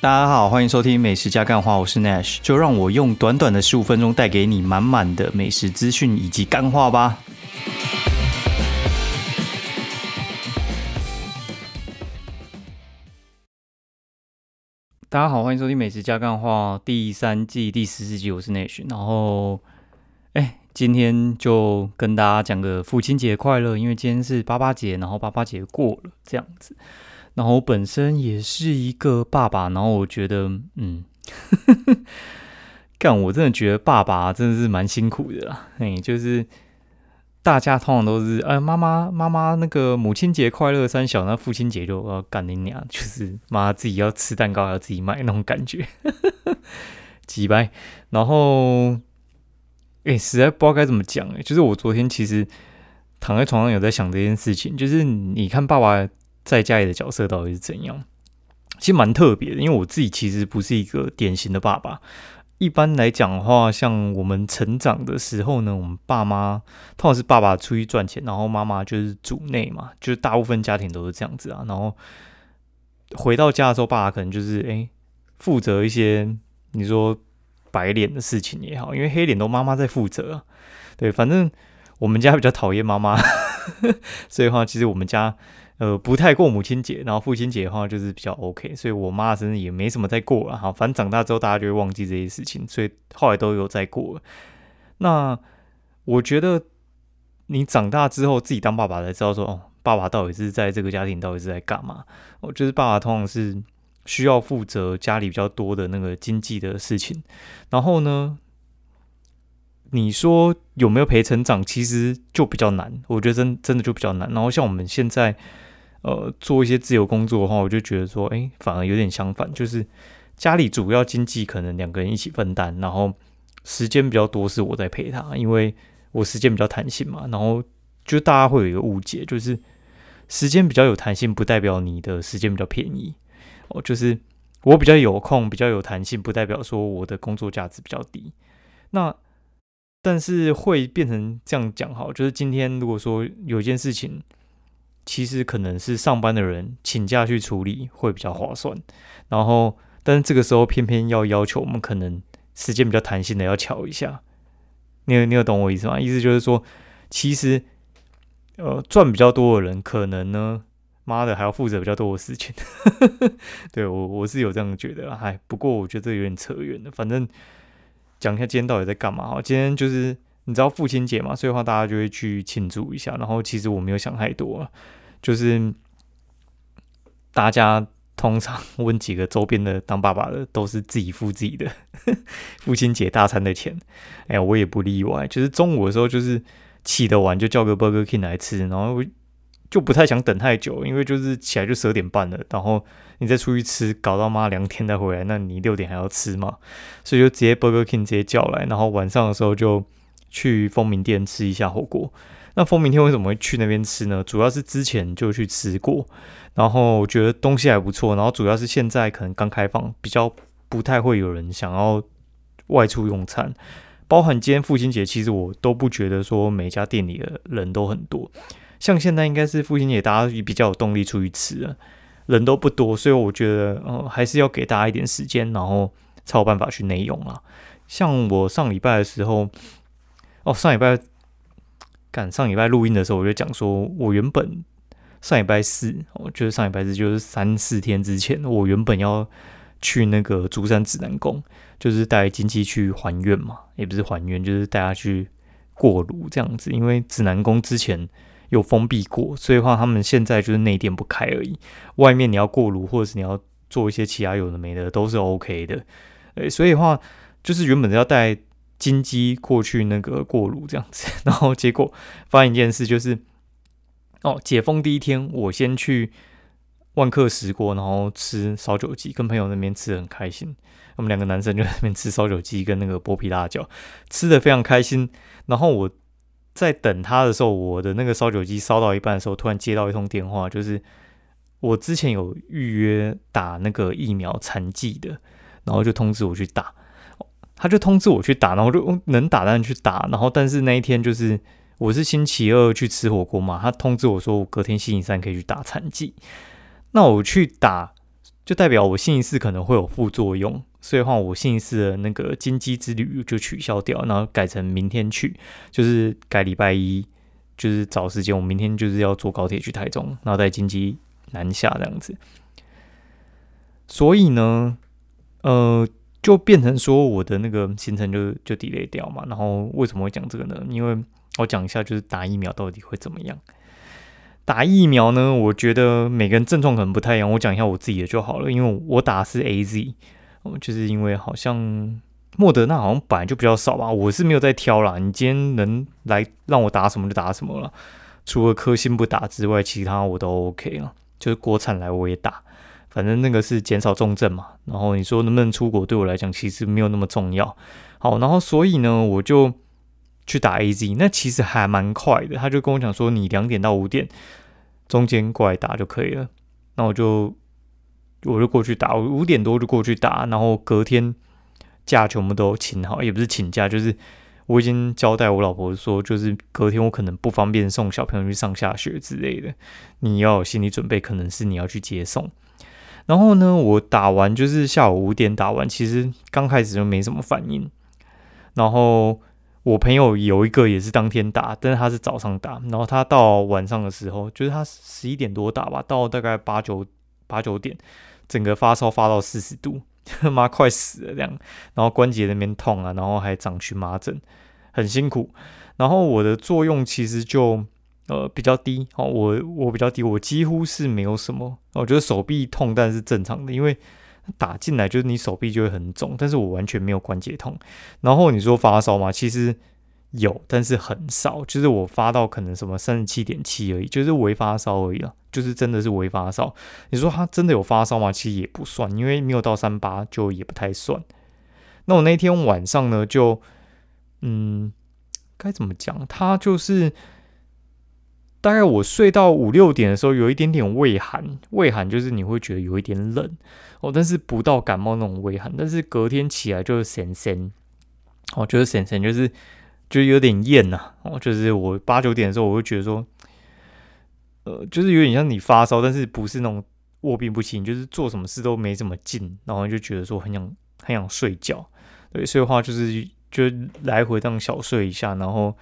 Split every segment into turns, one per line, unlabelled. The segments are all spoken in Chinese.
大家好，欢迎收听美食加干话，我是 Nash，就让我用短短的十五分钟带给你满满的美食资讯以及干话吧。大家好，欢迎收听美食加干话第三季第十四集，我是 Nash，然后，哎，今天就跟大家讲个父亲节快乐，因为今天是爸爸节，然后爸爸节过了这样子。然后我本身也是一个爸爸，然后我觉得，嗯，干，我真的觉得爸爸真的是蛮辛苦的啦。哎，就是大家通常都是，哎，妈妈妈妈那个母亲节快乐三小，那父亲节就要干你娘，就是妈自己要吃蛋糕要自己买那种感觉，几掰。然后，哎，实在不知道该怎么讲哎，就是我昨天其实躺在床上有在想这件事情，就是你看爸爸。在家里的角色到底是怎样？其实蛮特别的，因为我自己其实不是一个典型的爸爸。一般来讲的话，像我们成长的时候呢，我们爸妈通常是爸爸出去赚钱，然后妈妈就是主内嘛，就是大部分家庭都是这样子啊。然后回到家的时候，爸爸可能就是哎负责一些你说白脸的事情也好，因为黑脸都妈妈在负责。对，反正我们家比较讨厌妈妈，所以话其实我们家。呃，不太过母亲节，然后父亲节的话就是比较 OK，所以我妈生日也没什么在过了哈。反正长大之后大家就会忘记这些事情，所以后来都有在过。那我觉得你长大之后自己当爸爸才知道说，哦，爸爸到底是在这个家庭到底是在干嘛？我觉得爸爸通常是需要负责家里比较多的那个经济的事情。然后呢，你说有没有陪成长？其实就比较难，我觉得真真的就比较难。然后像我们现在。呃，做一些自由工作的话，我就觉得说，哎，反而有点相反，就是家里主要经济可能两个人一起分担，然后时间比较多是我在陪他，因为我时间比较弹性嘛。然后就大家会有一个误解，就是时间比较有弹性，不代表你的时间比较便宜哦。就是我比较有空，比较有弹性，不代表说我的工作价值比较低。那但是会变成这样讲哈，就是今天如果说有一件事情。其实可能是上班的人请假去处理会比较划算，然后，但是这个时候偏偏要要求我们可能时间比较弹性的要巧一下，你有你有懂我意思吗？意思就是说，其实，呃，赚比较多的人可能呢，妈的还要负责比较多的事情，对我我是有这样觉得，嗨，不过我觉得这有点扯远了，反正讲一下今天到底在干嘛哈，今天就是你知道父亲节嘛，所以的话大家就会去庆祝一下，然后其实我没有想太多。就是大家通常 问几个周边的当爸爸的，都是自己付自己的 父亲节大餐的钱。哎，我也不例外。就是中午的时候，就是起得晚就叫个 Burger King 来吃，然后就不太想等太久，因为就是起来就十二点半了，然后你再出去吃，搞到妈两天再回来，那你六点还要吃嘛？所以就直接 Burger King 直接叫来，然后晚上的时候就去风鸣店吃一下火锅。那风明天为什么会去那边吃呢？主要是之前就去吃过，然后我觉得东西还不错，然后主要是现在可能刚开放，比较不太会有人想要外出用餐。包含今天父亲节，其实我都不觉得说每家店里的人都很多。像现在应该是父亲节，大家也比较有动力出去吃了，人都不多，所以我觉得呃还是要给大家一点时间，然后才有办法去内用啊。像我上礼拜的时候，哦上礼拜。赶上礼拜录音的时候，我就讲说，我原本上礼拜四，我觉得上礼拜四就是三四天之前，我原本要去那个竹山指南宫，就是带经济去还愿嘛，也不是还愿，就是带他去过炉这样子。因为指南宫之前有封闭过，所以话他们现在就是内殿不开而已，外面你要过炉或者是你要做一些其他有的没的都是 OK 的。诶，所以话就是原本要带。金鸡过去那个过炉这样子，然后结果发现一件事，就是哦，解封第一天，我先去万客石锅，然后吃烧酒鸡，跟朋友那边吃的很开心。我们两个男生就在那边吃烧酒鸡跟那个剥皮辣椒，吃的非常开心。然后我在等他的时候，我的那个烧酒鸡烧到一半的时候，突然接到一通电话，就是我之前有预约打那个疫苗残剂的，然后就通知我去打。他就通知我去打，然后就能打当然去打，然后但是那一天就是我是星期二去吃火锅嘛，他通知我说我隔天星期三可以去打残疾，那我去打就代表我星期四可能会有副作用，所以话我星期四的那个金鸡之旅就取消掉，然后改成明天去，就是改礼拜一，就是找时间，我明天就是要坐高铁去台中，然后在金鸡南下这样子。所以呢，呃，就变成说我的那个行程就就 delay 掉嘛。然后为什么会讲这个呢？因为我讲一下，就是打疫苗到底会怎么样。打疫苗呢？我觉得每个人症状可能不太一样。我讲一下我自己的就好了，因为我打的是 A Z，就是因为好像莫德纳好像本来就比较少吧。我是没有在挑啦，你今天能来让我打什么就打什么了。除了科兴不打之外，其他我都 OK 了。就是国产来我也打，反正那个是减少重症嘛。然后你说能不能出国，对我来讲其实没有那么重要。好，然后所以呢，我就。去打 A Z，那其实还蛮快的。他就跟我讲说，你两点到五点中间过来打就可以了。那我就我就过去打，我五点多就过去打，然后隔天假全部都请好，也不是请假，就是我已经交代我老婆说，就是隔天我可能不方便送小朋友去上下学之类的，你要有心理准备，可能是你要去接送。然后呢，我打完就是下午五点打完，其实刚开始就没什么反应，然后。我朋友有一个也是当天打，但是他是早上打，然后他到晚上的时候，就是他十一点多打吧，到大概八九八九点，整个发烧发到四十度，他 妈快死了这样，然后关节那边痛啊，然后还长荨麻疹，很辛苦。然后我的作用其实就呃比较低哦，我我比较低，我几乎是没有什么，我觉得手臂痛，但是正常的，因为。打进来就是你手臂就会很肿，但是我完全没有关节痛。然后你说发烧嘛？其实有，但是很少，就是我发到可能什么三十七点七而已，就是微发烧而已啊，就是真的是微发烧。你说他真的有发烧吗？其实也不算，因为没有到三八就也不太算。那我那天晚上呢，就嗯，该怎么讲？他就是。大概我睡到五六点的时候，有一点点畏寒，畏寒就是你会觉得有一点冷哦，但是不到感冒那种畏寒，但是隔天起来就是神神，哦，就是神神，就是就是有点厌呐，哦，就是我八九点的时候，我会觉得说，呃，就是有点像你发烧，但是不是那种卧病不起，就是做什么事都没怎么劲，然后就觉得说很想很想睡觉，对，所以话就是就来回这样小睡一下，然后。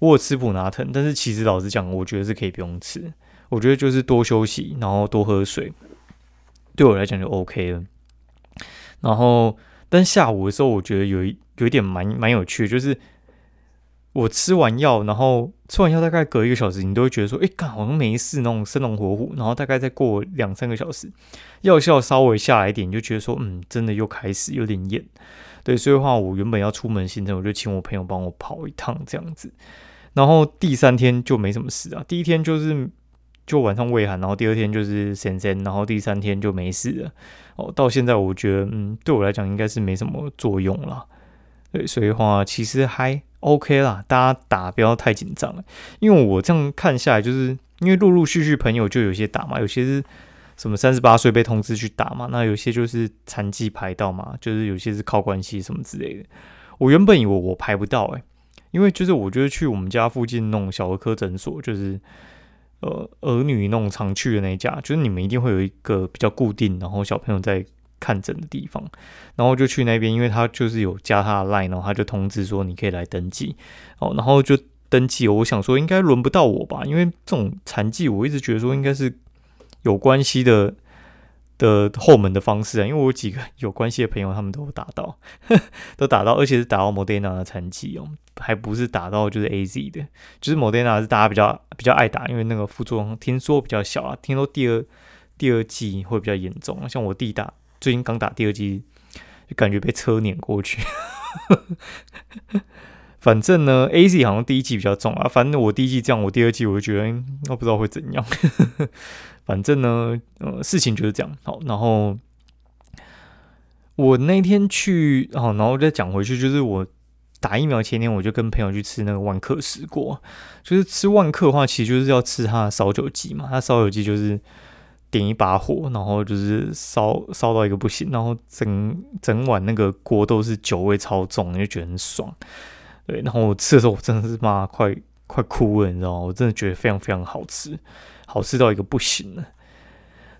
我吃普拿疼，但是其实老实讲，我觉得是可以不用吃。我觉得就是多休息，然后多喝水，对我来讲就 OK 了。然后，但下午的时候，我觉得有一有一点蛮蛮有趣，就是我吃完药，然后吃完药大概隔一个小时，你都会觉得说，哎，干好像没事那种生龙活虎。然后大概再过两三个小时，药效稍微下来一点，你就觉得说，嗯，真的又开始有点厌。对，所以的话，我原本要出门行程，我就请我朋友帮我跑一趟这样子。然后第三天就没什么事啊，第一天就是就晚上胃寒，然后第二天就是神神，然后第三天就没事了。哦，到现在我觉得，嗯，对我来讲应该是没什么作用了。对，所以话其实还 OK 啦，大家打不要太紧张了。因为我这样看下来，就是因为陆陆续续朋友就有些打嘛，有些是什么三十八岁被通知去打嘛，那有些就是残疾排到嘛，就是有些是靠关系什么之类的。我原本以为我排不到，诶。因为就是我觉得去我们家附近那种小儿科诊所，就是呃儿女那种常去的那一家，就是你们一定会有一个比较固定，然后小朋友在看诊的地方，然后就去那边，因为他就是有加他的 line，然后他就通知说你可以来登记，哦，然后就登记。我想说应该轮不到我吧，因为这种残疾，我一直觉得说应该是有关系的。的后门的方式啊，因为我几个有关系的朋友，他们都打到，都打到，而且是打到 Moderna 的残疾哦，还不是打到就是 A Z 的，就是 Moderna 是大家比较比较爱打，因为那个副作用听说比较小啊，听说第二第二季会比较严重，像我弟打最近刚打第二季，就感觉被车碾过去。反正呢，A Z 好像第一季比较重啊，反正我第一季这样，我第二季我就觉得我不知道会怎样。反正呢，呃，事情就是这样。好，然后我那天去，哦，然后再讲回去，就是我打疫苗前天，我就跟朋友去吃那个万客石锅。就是吃万客的话，其实就是要吃它的烧酒鸡嘛。它烧酒鸡就是点一把火，然后就是烧烧到一个不行，然后整整碗那个锅都是酒味超重，就觉得很爽。对，然后我吃的时候，我真的是妈快快哭了，你知道吗？我真的觉得非常非常好吃。好吃到一个不行了，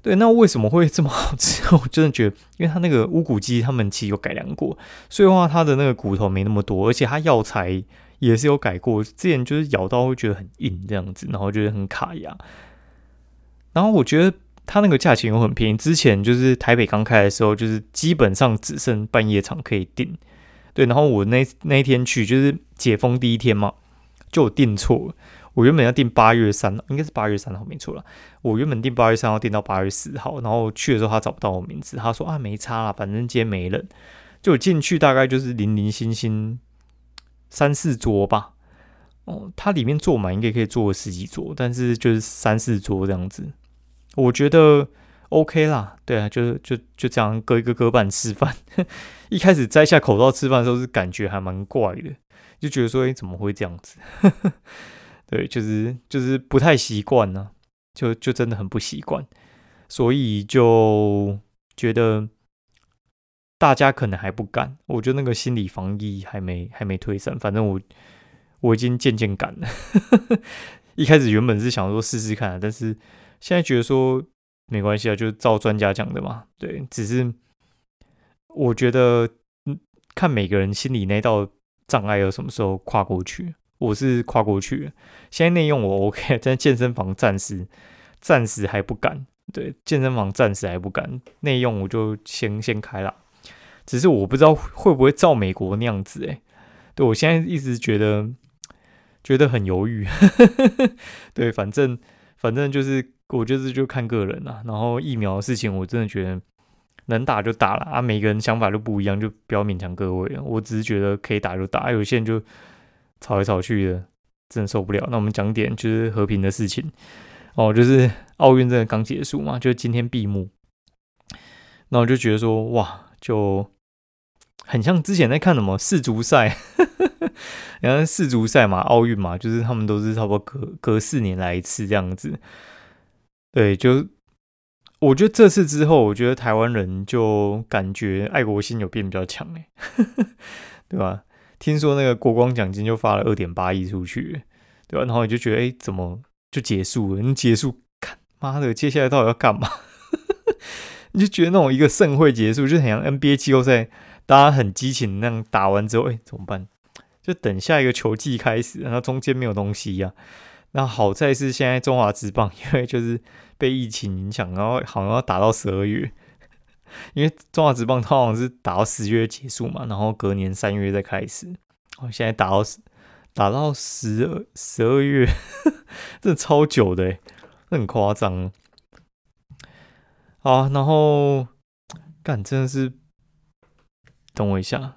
对，那为什么会这么好吃？我真的觉得，因为它那个乌骨鸡，他们其实有改良过，所以的话它的那个骨头没那么多，而且它药材也是有改过。之前就是咬到会觉得很硬这样子，然后觉得很卡牙。然后我觉得它那个价钱又很便宜。之前就是台北刚开的时候，就是基本上只剩半夜场可以订。对，然后我那那一天去就是解封第一天嘛，就订错了。我原本要订八月三，应该是八月三号没错了。我原本订八月三号，订到八月四号，然后去的时候他找不到我名字，他说啊没差啦，反正今天没人。就进去大概就是零零星星三四桌吧。哦，它里面坐满应该可以坐十几桌，但是就是三四桌这样子，我觉得 OK 啦。对啊，就就就这样隔一个隔板吃饭。一开始摘下口罩吃饭的时候是感觉还蛮怪的，就觉得说哎怎么会这样子？对，就是就是不太习惯呢，就就真的很不习惯，所以就觉得大家可能还不敢。我觉得那个心理防疫还没还没退散，反正我我已经渐渐敢了。一开始原本是想说试试看，但是现在觉得说没关系啊，就是照专家讲的嘛。对，只是我觉得看每个人心里那道障碍要什么时候跨过去。我是跨过去，现在内用我 OK，但健身房暂时暂时还不敢。对，健身房暂时还不敢，内用我就先先开了。只是我不知道会不会照美国那样子诶，对我现在一直觉得觉得很犹豫。对，反正反正就是我觉得就看个人啦。然后疫苗的事情，我真的觉得能打就打了啊。每个人想法都不一样，就不要勉强各位了。我只是觉得可以打就打，有些人就。吵来吵去的，真的受不了。那我们讲点就是和平的事情哦，就是奥运真的刚结束嘛，就今天闭幕。那我就觉得说，哇，就很像之前在看什么世足赛，然后世足赛嘛，奥运嘛，就是他们都是差不多隔隔四年来一次这样子。对，就我觉得这次之后，我觉得台湾人就感觉爱国心有变比较强哎，对吧？听说那个国光奖金就发了二点八亿出去，对吧？然后你就觉得，哎，怎么就结束了？你结束，看妈的，接下来到底要干嘛？你就觉得那种一个盛会结束，就很像 NBA 季后赛，大家很激情那样打完之后，哎，怎么办？就等下一个球季开始，然后中间没有东西呀。那好在是现在中华职棒，因为就是被疫情影响，然后好像要打到十二月。因为中华职棒通常是打到十月结束嘛，然后隔年三月再开始。哦，现在打到打到十二十二月，真的超久的，很夸张。好，然后干真的是，等我一下。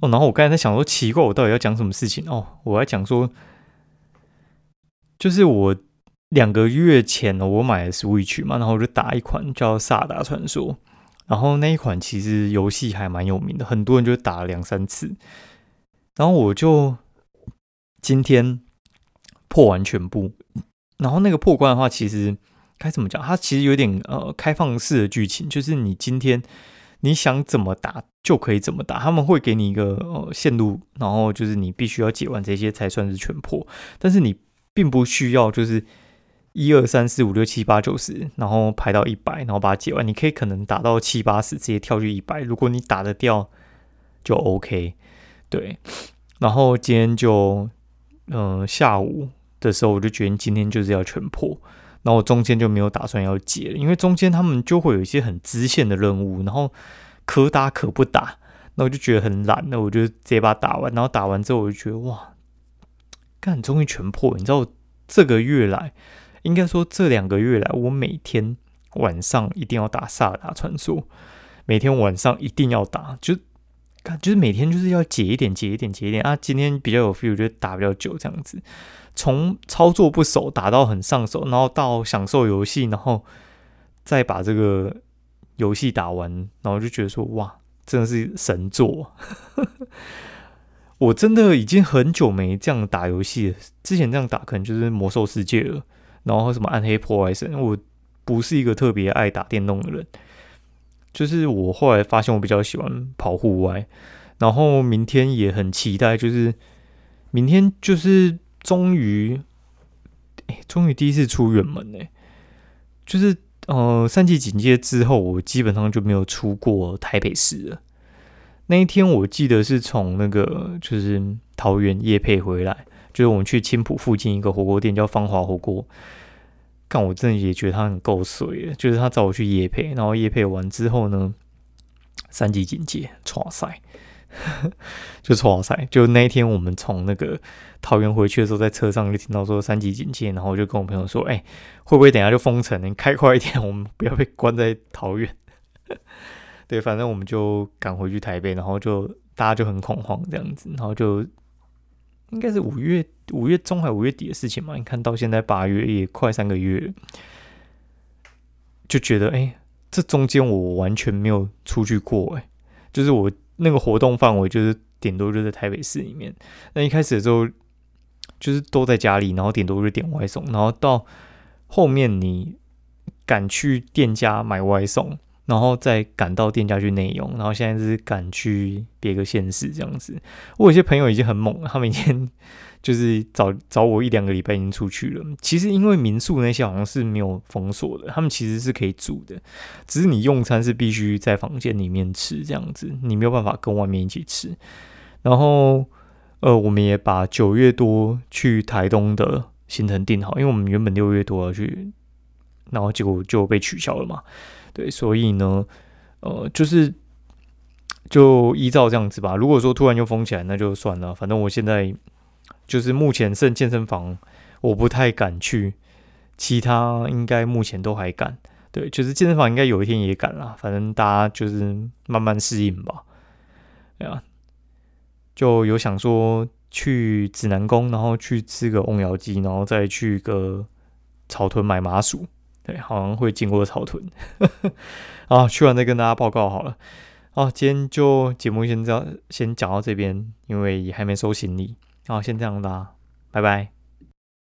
哦，然后我刚才在想说，奇怪，我到底要讲什么事情？哦，我要讲说，就是我。两个月前呢，我买了 Switch 嘛，然后我就打一款叫《萨达传说》，然后那一款其实游戏还蛮有名的，很多人就打了两三次。然后我就今天破完全部，然后那个破关的话，其实该怎么讲？它其实有点呃开放式的剧情，就是你今天你想怎么打就可以怎么打，他们会给你一个呃线路，然后就是你必须要解完这些才算是全破，但是你并不需要就是。一二三四五六七八九十，然后排到一百，然后把它解完。你可以可能打到七八十，直接跳去一百。如果你打得掉，就 OK。对，然后今天就，嗯，下午的时候我就决定今天就是要全破。然后我中间就没有打算要解了，因为中间他们就会有一些很支线的任务，然后可打可不打，那我就觉得很懒，那我就直接把它打完。然后打完之后我就觉得哇，干，终于全破！你知道这个月来。应该说，这两个月来，我每天晚上一定要打萨达传说，每天晚上一定要打，就看就是每天就是要解一点，解一点，解一点啊。今天比较有 feel，就打比较久这样子，从操作不熟打到很上手，然后到享受游戏，然后再把这个游戏打完，然后就觉得说哇，真的是神作！我真的已经很久没这样打游戏了，之前这样打可能就是魔兽世界了。然后什么暗黑破坏神，我不是一个特别爱打电动的人，就是我后来发现我比较喜欢跑户外，然后明天也很期待，就是明天就是终于，哎，终于第一次出远门哎，就是呃三级警戒之后，我基本上就没有出过台北市了。那一天我记得是从那个就是桃园夜配回来，就是我们去青浦附近一个火锅店叫芳华火锅。但我真的也觉得他很够水，就是他找我去夜配，然后夜配完之后呢，三级警戒，唰塞，就唰塞，就那一天我们从那个桃园回去的时候，在车上就听到说三级警戒，然后我就跟我朋友说，哎，会不会等下就封城？你开快一点，我们不要被关在桃园。对，反正我们就赶回去台北，然后就大家就很恐慌这样子，然后就应该是五月五月中还五月底的事情嘛。你看到现在八月也快三个月，就觉得哎，这中间我完全没有出去过哎，就是我那个活动范围就是顶多就在台北市里面。那一开始的时候就是都在家里，然后顶多就点外送，然后到后面你敢去店家买外送。然后再赶到店家去内用，然后现在是赶去别个县市这样子。我有些朋友已经很猛了，他们已经就是找找我一两个礼拜已经出去了。其实因为民宿那些好像是没有封锁的，他们其实是可以住的，只是你用餐是必须在房间里面吃这样子，你没有办法跟外面一起吃。然后呃，我们也把九月多去台东的行程定好，因为我们原本六月多要去，然后结果就被取消了嘛。对，所以呢，呃，就是就依照这样子吧。如果说突然就封起来，那就算了。反正我现在就是目前剩健身房，我不太敢去，其他应该目前都还敢。对，就是健身房应该有一天也敢了。反正大家就是慢慢适应吧。对啊，就有想说去指南宫，然后去吃个瓮窑鸡，然后再去个草屯买麻薯。对，好像会经过草屯，啊，去完再跟大家报告好了。啊，今天就节目先这样，先讲到这边，因为也还没收行李。啊，先这样啦，拜拜。